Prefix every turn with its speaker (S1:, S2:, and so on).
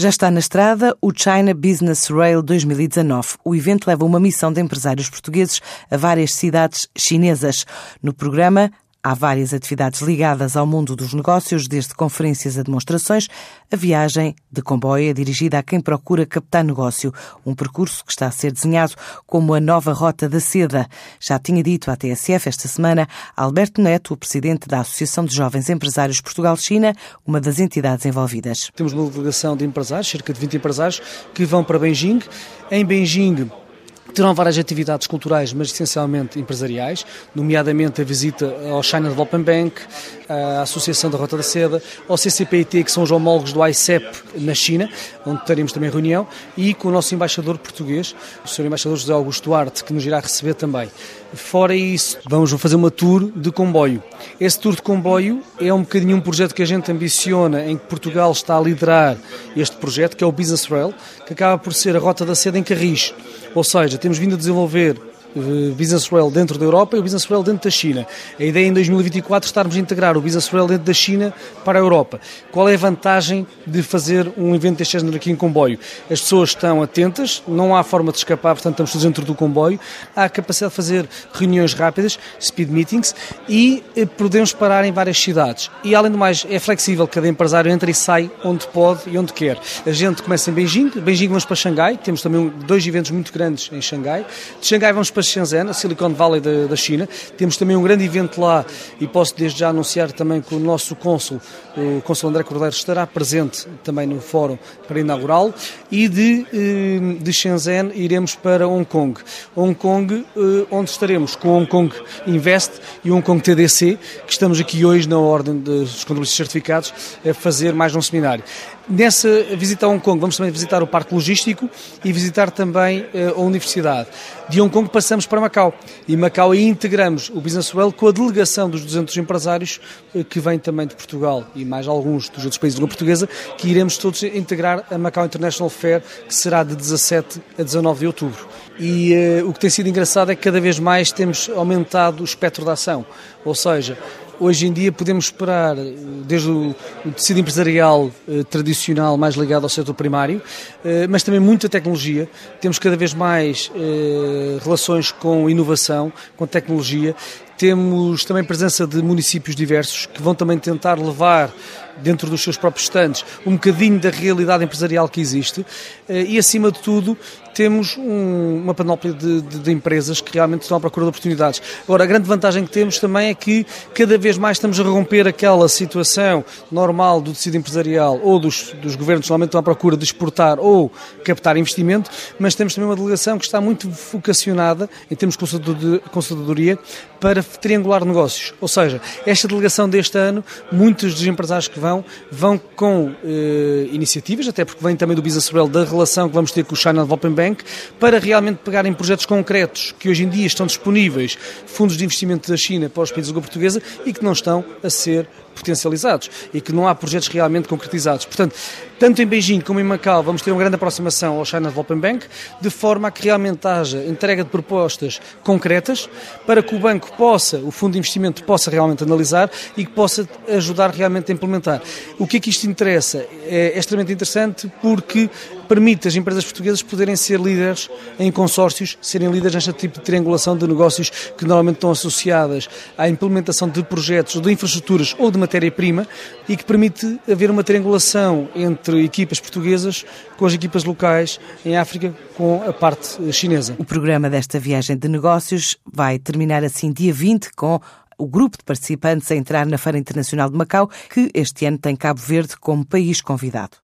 S1: Já está na estrada o China Business Rail 2019. O evento leva uma missão de empresários portugueses a várias cidades chinesas. No programa, Há várias atividades ligadas ao mundo dos negócios, desde conferências a demonstrações. A viagem de comboio é dirigida a quem procura captar negócio, um percurso que está a ser desenhado como a nova Rota da Seda. Já tinha dito à TSF esta semana Alberto Neto, o presidente da Associação de Jovens Empresários Portugal-China, uma das entidades envolvidas.
S2: Temos uma delegação de empresários, cerca de 20 empresários, que vão para Beijing. Em Beijing, Terão várias atividades culturais, mas essencialmente empresariais, nomeadamente a visita ao China Development Bank, à Associação da Rota da Seda, ao CCPIT, que são os homólogos do ICEP na China, onde teremos também reunião, e com o nosso embaixador português, o Sr. Embaixador José Augusto Duarte, que nos irá receber também. Fora isso, vamos fazer uma tour de comboio. Esse tour de comboio é um bocadinho um projeto que a gente ambiciona, em que Portugal está a liderar este projeto, que é o Business Rail, que acaba por ser a Rota da Seda em Carris. Ou seja, temos vindo a desenvolver Business Rail dentro da Europa e o Business Rail dentro da China. A ideia em 2024 é estarmos a integrar o Business Rail dentro da China para a Europa. Qual é a vantagem de fazer um evento deste género aqui em comboio? As pessoas estão atentas, não há forma de escapar, portanto estamos todos dentro do comboio, há a capacidade de fazer reuniões rápidas, speed meetings, e eh, podemos parar em várias cidades. E além do mais, é flexível, cada empresário entra e sai onde pode e onde quer. A gente começa em Beijing, Beijing vamos para Xangai, temos também dois eventos muito grandes em Xangai. De Xangai vamos para Shenzhen, a Silicon Valley da, da, China. Temos também um grande evento lá e posso desde já anunciar também que o nosso cônsul, o cônsul André Cordeiro, estará presente também no fórum para inaugurá-lo. E de, eh, de Shenzhen iremos para Hong Kong. Hong Kong, eh, onde estaremos com Hong Kong Invest e Hong Kong TDC, que estamos aqui hoje na ordem dos contabilistas certificados a fazer mais um seminário. Nessa visita a Hong Kong, vamos também visitar o Parque Logístico e visitar também eh, a Universidade. De Hong Kong passamos para Macau e Macau aí integramos o Business Well com a delegação dos 200 empresários eh, que vêm também de Portugal e mais alguns dos outros países de língua portuguesa que iremos todos integrar a Macau International Fair que será de 17 a 19 de outubro. E uh, o que tem sido engraçado é que cada vez mais temos aumentado o espectro da ação, ou seja, Hoje em dia podemos esperar, desde o, tecido empresarial eh, tradicional mais ligado ao setor primário, eh, mas também muita tecnologia. Temos cada vez mais eh, relações com inovação, com tecnologia. Temos também presença de municípios diversos que vão também tentar levar dentro dos seus próprios estantes um bocadinho da realidade empresarial que existe eh, e, acima de tudo, temos um, uma panóplia de, de, de, empresas que realmente estão à procura de oportunidades. Agora, a grande vantagem que temos também é que cada vez mais estamos a romper aquela situação normal do tecido empresarial ou dos, dos governos que normalmente estão à procura de exportar ou captar investimento, mas temos também uma delegação que está muito vocacionada, em termos de consultadoria, para triangular negócios. Ou seja, esta delegação deste ano, muitos dos empresários que vão, vão com eh, iniciativas, até porque vem também do Business Rail, da relação que vamos ter com o China Development Bank, para realmente pegarem projetos concretos que hoje em dia estão disponíveis, fundos de investimento da China para os países língua portuguesa e que não estão a ser potencializados e que não há projetos realmente concretizados. Portanto, tanto em Beijing como em Macau vamos ter uma grande aproximação ao China Development Bank, de forma a que realmente haja entrega de propostas concretas para que o banco possa, o fundo de investimento possa realmente analisar e que possa ajudar realmente a implementar. O que é que isto interessa? É, é extremamente interessante porque permite as empresas portuguesas poderem ser líderes em consórcios, serem líderes neste tipo de triangulação de negócios que normalmente estão associadas à implementação de projetos, de infraestruturas ou de matéria-prima e que permite haver uma triangulação entre equipas portuguesas com as equipas locais em África com a parte chinesa.
S1: O programa desta viagem de negócios vai terminar assim dia 20 com o grupo de participantes a entrar na Feira Internacional de Macau, que este ano tem Cabo Verde como país convidado.